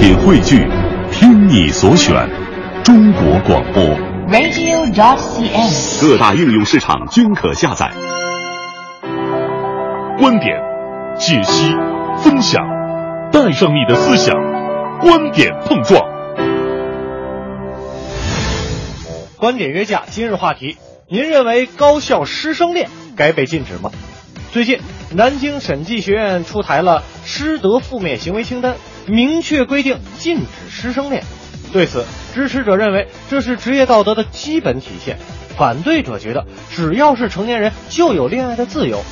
品汇聚，听你所选，中国广播。radio.cn。各大应用市场均可下载。观点、解析、分享，带上你的思想，观点碰撞。观点约架，今日话题：您认为高校师生恋该被禁止吗？最近，南京审计学院出台了师德负面行为清单，明确规定禁止师生恋。对此，支持者认为这是职业道德的基本体现，反对者觉得只要是成年人就有恋爱的自由。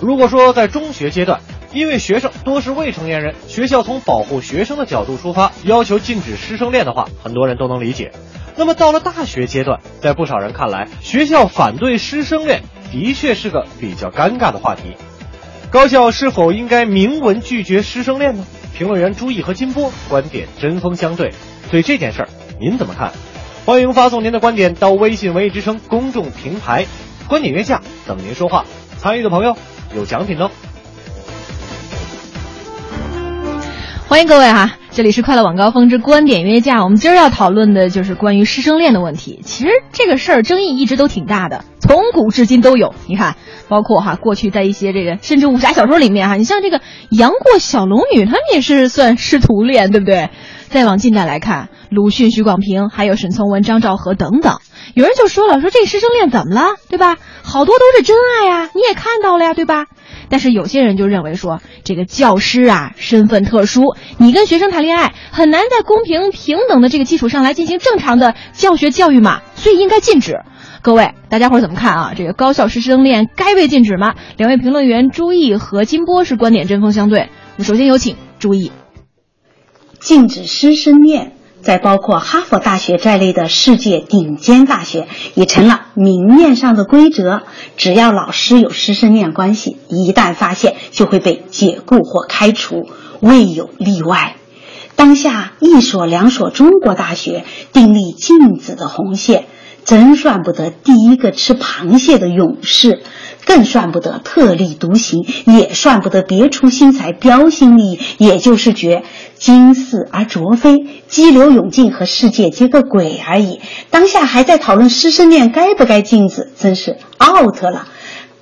如果说在中学阶段，因为学生多是未成年人，学校从保护学生的角度出发，要求禁止师生恋的话，很多人都能理解。那么到了大学阶段，在不少人看来，学校反对师生恋的确是个比较尴尬的话题。高校是否应该明文拒绝师生恋呢？评论员朱毅和金波观点针锋相对，对这件事儿您怎么看？欢迎发送您的观点到微信“文艺之声”公众平台，观点约架等您说话。参与的朋友有奖品哦。欢迎各位哈，这里是快乐晚高峰之观点约架。我们今儿要讨论的就是关于师生恋的问题。其实这个事儿争议一直都挺大的，从古至今都有。你看，包括哈过去在一些这个甚至武侠小说里面哈，你像这个杨过、小龙女，他们也是算师徒恋，对不对？再往近代来看，鲁迅、许广平，还有沈从文、张兆和等等，有人就说了，说这师生恋怎么了，对吧？好多都是真爱呀，你也看到了呀，对吧？但是有些人就认为说，这个教师啊身份特殊，你跟学生谈恋爱很难在公平平等的这个基础上来进行正常的教学教育嘛，所以应该禁止。各位，大家伙怎么看啊？这个高校师生恋该被禁止吗？两位评论员朱毅和金波是观点针锋相对。首先有请朱毅。禁止师生恋，在包括哈佛大学在内的世界顶尖大学，已成了明面上的规则。只要老师有师生恋关系，一旦发现就会被解雇或开除，未有例外。当下一所两所中国大学订立禁止的红线，真算不得第一个吃螃蟹的勇士。更算不得特立独行，也算不得别出心裁、标新立异，也就是觉惊世而卓非，激流勇进和世界接个轨而已。当下还在讨论师生恋该不该禁止，真是 out 了！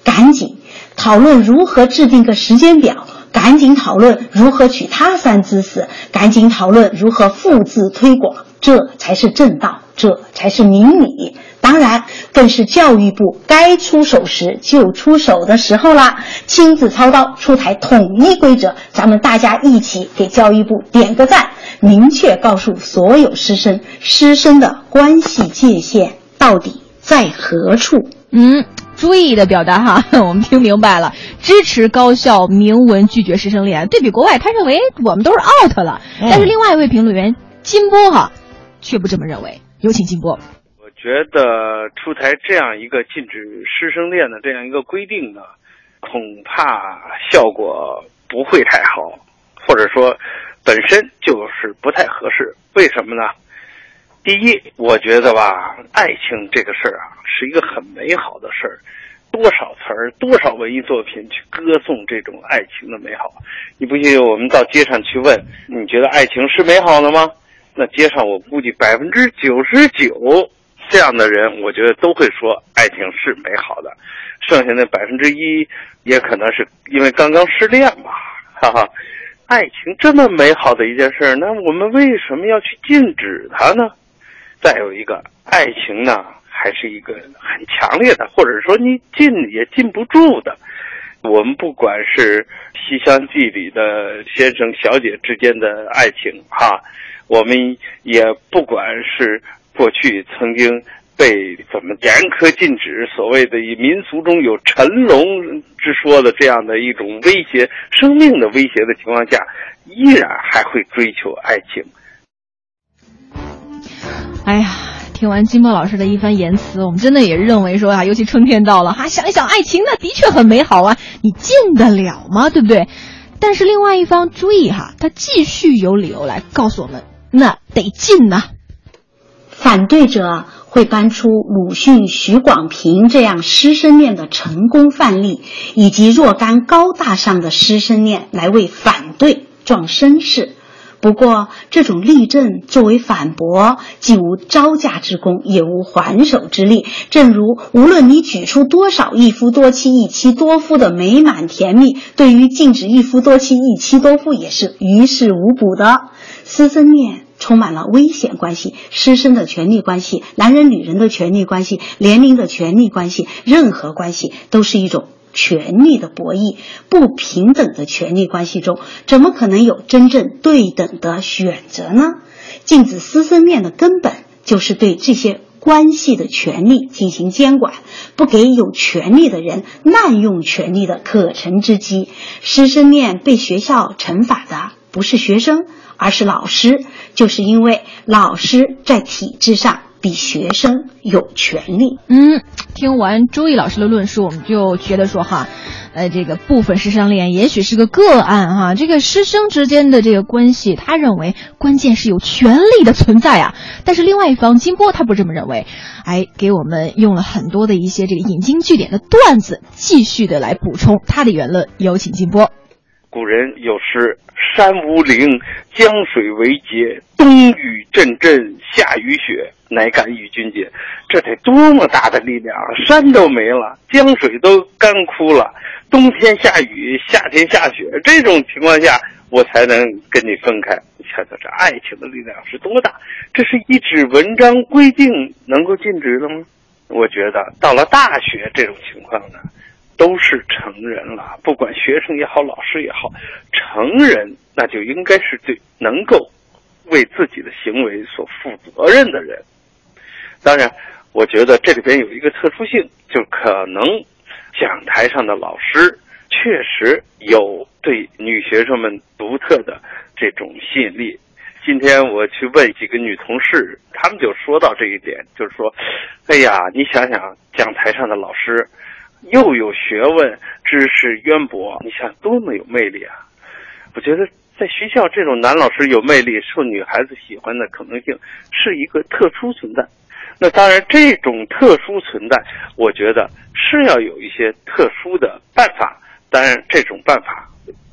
赶紧讨论如何制定个时间表，赶紧讨论如何取他山之石，赶紧讨论如何复制推广，这才是正道，这才是明理。当然，更是教育部该出手时就出手的时候啦！亲自操刀出台统一规则，咱们大家一起给教育部点个赞，明确告诉所有师生，师生的关系界限到底在何处？嗯，注意的表达哈，我们听明白了，支持高校明文拒绝师生恋。对比国外，他认为我们都是 out 了。但是另外一位评论员金波哈，却不这么认为。有请金波。我觉得出台这样一个禁止师生恋的这样一个规定呢，恐怕效果不会太好，或者说本身就是不太合适。为什么呢？第一，我觉得吧，爱情这个事儿啊，是一个很美好的事儿，多少词儿、多少文艺作品去歌颂这种爱情的美好。你不信，我们到街上去问，你觉得爱情是美好的吗？那街上我估计百分之九十九。这样的人，我觉得都会说爱情是美好的，剩下那百分之一，也可能是因为刚刚失恋吧，哈哈。爱情这么美好的一件事，那我们为什么要去禁止它呢？再有一个，爱情呢，还是一个很强烈的，或者说你禁也禁不住的。我们不管是《西厢记》里的先生小姐之间的爱情，哈，我们也不管是。过去曾经被怎么严苛禁止，所谓的以民俗中有沉龙之说的这样的一种威胁、生命的威胁的情况下，依然还会追求爱情。哎呀，听完金波老师的一番言辞，我们真的也认为说啊，尤其春天到了哈，想一想爱情那的确很美好啊，你禁得了吗？对不对？但是另外一方注意哈，他继续有理由来告诉我们，那得劲呐。反对者会搬出鲁迅、许广平这样师生恋的成功范例，以及若干高大上的师生恋来为反对壮声势。不过，这种例证作为反驳，既无招架之功，也无还手之力。正如无论你举出多少一夫多妻、一妻多夫的美满甜蜜，对于禁止一夫多妻、一妻多夫也是于事无补的。师生恋充满了危险关系，师生的权利关系，男人女人的权利关系，年龄的权利关系，任何关系都是一种。权力的博弈，不平等的权力关系中，怎么可能有真正对等的选择呢？禁止师生恋的根本就是对这些关系的权利进行监管，不给有权利的人滥用权力的可乘之机。师生恋被学校惩罚的不是学生，而是老师，就是因为老师在体制上。比学生有权利。嗯，听完朱毅老师的论述，我们就觉得说哈，呃，这个部分师生恋也许是个个案哈。这个师生之间的这个关系，他认为关键是有权利的存在啊。但是另外一方金波他不这么认为，哎，给我们用了很多的一些这个引经据典的段子，继续的来补充他的言论。有请金波。古人有诗：“山无陵，江水为竭，冬雨阵阵，夏雨雪。”乃敢与君绝，这得多么大的力量啊！山都没了，江水都干枯了，冬天下雨，夏天下雪，这种情况下，我才能跟你分开。你瞧瞧，这爱情的力量是多大？这是一纸文章规定能够禁止的吗？我觉得到了大学这种情况呢，都是成人了，不管学生也好，老师也好，成人那就应该是对能够为自己的行为所负责任的人。当然，我觉得这里边有一个特殊性，就可能讲台上的老师确实有对女学生们独特的这种吸引力。今天我去问几个女同事，她们就说到这一点，就是说，哎呀，你想想，讲台上的老师又有学问，知识渊博，你想多么有魅力啊！我觉得在学校这种男老师有魅力、受女孩子喜欢的可能性是一个特殊存在。那当然，这种特殊存在，我觉得是要有一些特殊的办法。当然，这种办法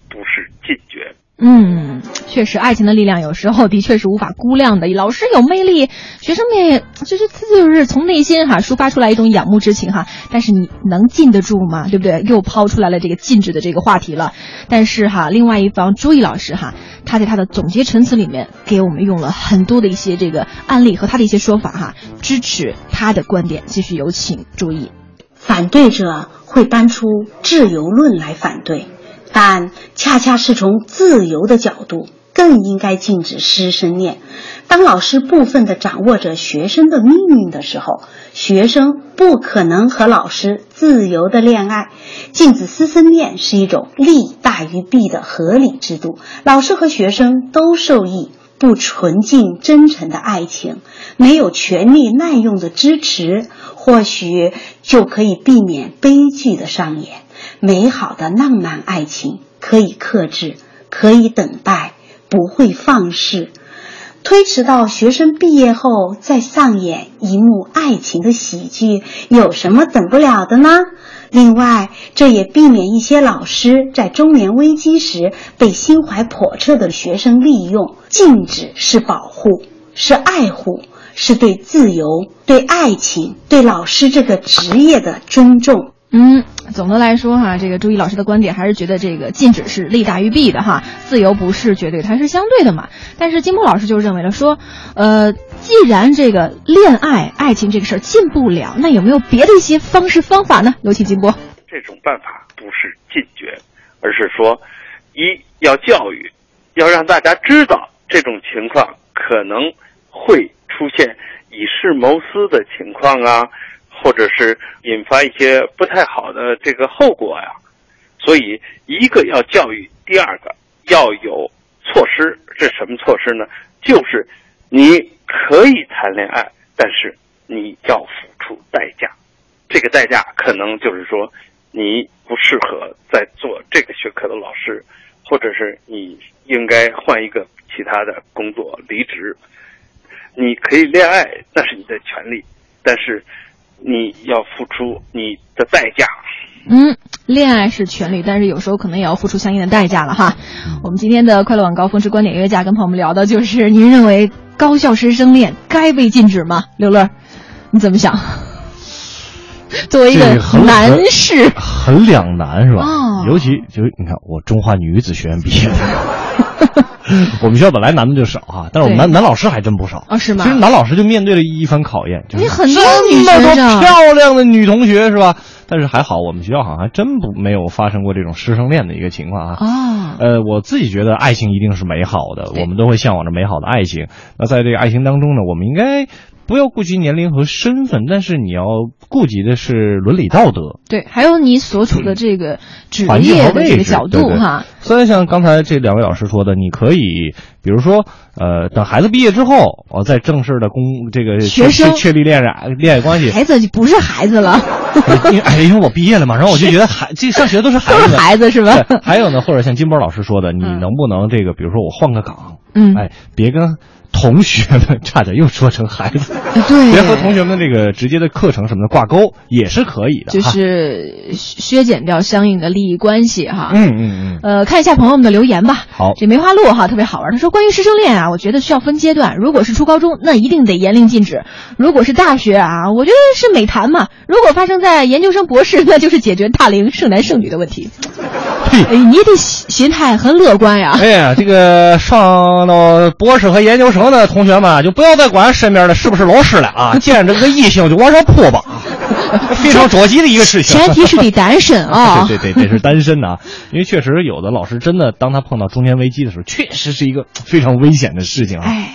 不是禁绝。嗯，确实，爱情的力量有时候的确是无法估量的。老师有魅力，学生们就是他就是从内心哈抒发出来一种仰慕之情哈。但是你能禁得住吗？对不对？又抛出来了这个禁止的这个话题了。但是哈，另外一方朱毅老师哈，他在他的总结陈词里面给我们用了很多的一些这个案例和他的一些说法哈，支持他的观点。继续有请朱毅。反对者会搬出自由论来反对。但恰恰是从自由的角度，更应该禁止师生恋。当老师部分的掌握着学生的命运的时候，学生不可能和老师自由的恋爱。禁止师生恋是一种利大于弊的合理制度，老师和学生都受益。不纯净真诚的爱情，没有权力滥用的支持，或许就可以避免悲剧的上演。美好的浪漫爱情可以克制，可以等待，不会放肆。推迟到学生毕业后再上演一幕爱情的喜剧，有什么等不了的呢？另外，这也避免一些老师在中年危机时被心怀叵测的学生利用。禁止是保护，是爱护，是对自由、对爱情、对老师这个职业的尊重。嗯，总的来说哈，这个朱毅老师的观点还是觉得这个禁止是利大于弊的哈，自由不是绝对，它是相对的嘛。但是金波老师就认为了说，呃，既然这个恋爱、爱情这个事儿禁不了，那有没有别的一些方式方法呢？有请金波。这种办法不是禁绝，而是说，一要教育，要让大家知道这种情况可能会出现以事谋私的情况啊。或者是引发一些不太好的这个后果呀，所以一个要教育，第二个要有措施。这什么措施呢？就是你可以谈恋爱，但是你要付出代价。这个代价可能就是说，你不适合再做这个学科的老师，或者是你应该换一个其他的工作离职。你可以恋爱，那是你的权利，但是。你要付出你的代价，嗯，恋爱是权利，但是有时候可能也要付出相应的代价了哈。我们今天的快乐晚高峰之观点约架，跟朋友们聊的就是您认为高校师生恋该被禁止吗？刘乐，你怎么想？作为一个男士，很两难是吧？哦尤其就是你看，我中华女子学院毕业的，我们学校本来男的就少哈，但是我们男男老师还真不少。啊是吗其实男老师就面对了一番考验，就是你很多这女么多漂亮的女同学是吧？但是还好，我们学校好像还真不没有发生过这种师生恋的一个情况啊。哦，呃，我自己觉得爱情一定是美好的，我们都会向往着美好的爱情。那在这个爱情当中呢，我们应该不要顾及年龄和身份，但是你要顾及的是伦理道德。对，还有你所处的这个职业的这个角度哈。虽然像刚才这两位老师说的，你可以，比如说，呃，等孩子毕业之后，我再正式的公这个确学生确确立恋爱恋爱关系。孩子就不是孩子了，因为哎，因为我毕业了嘛，然后我就觉得孩这上学都是孩都是子，孩子是吧？还有呢，或者像金波老师说的，你嗯能不能这个，比如说我换个岗，嗯，哎，别跟同学们差点又说成孩子，对，别和同学们这个直接的课程什么的挂钩，也是可以的就哈。是削减掉相应的利益关系哈。嗯嗯嗯，呃，看一下朋友们的留言吧。好这梅花鹿哈特别好玩，他说关于师生恋啊，我觉得需要分阶段。如果是初高中，那一定得严令禁止；如果是大学啊，我觉得是美谈嘛。如果发生在研究生、博士，那就是解决大龄剩男剩女的问题。嘿哎，你的心心态很乐观呀。哎呀，这个上到博士和研究生的同学们，就不要再管身边的是不是老师了啊，见着这个异性就往上扑吧，非常着急的一个事情。前提是得单身啊。对对对，得是单身的啊，因为确实有的老师真的，当他碰到中年危机的时候，确实是一个非常危险的事情啊。哎。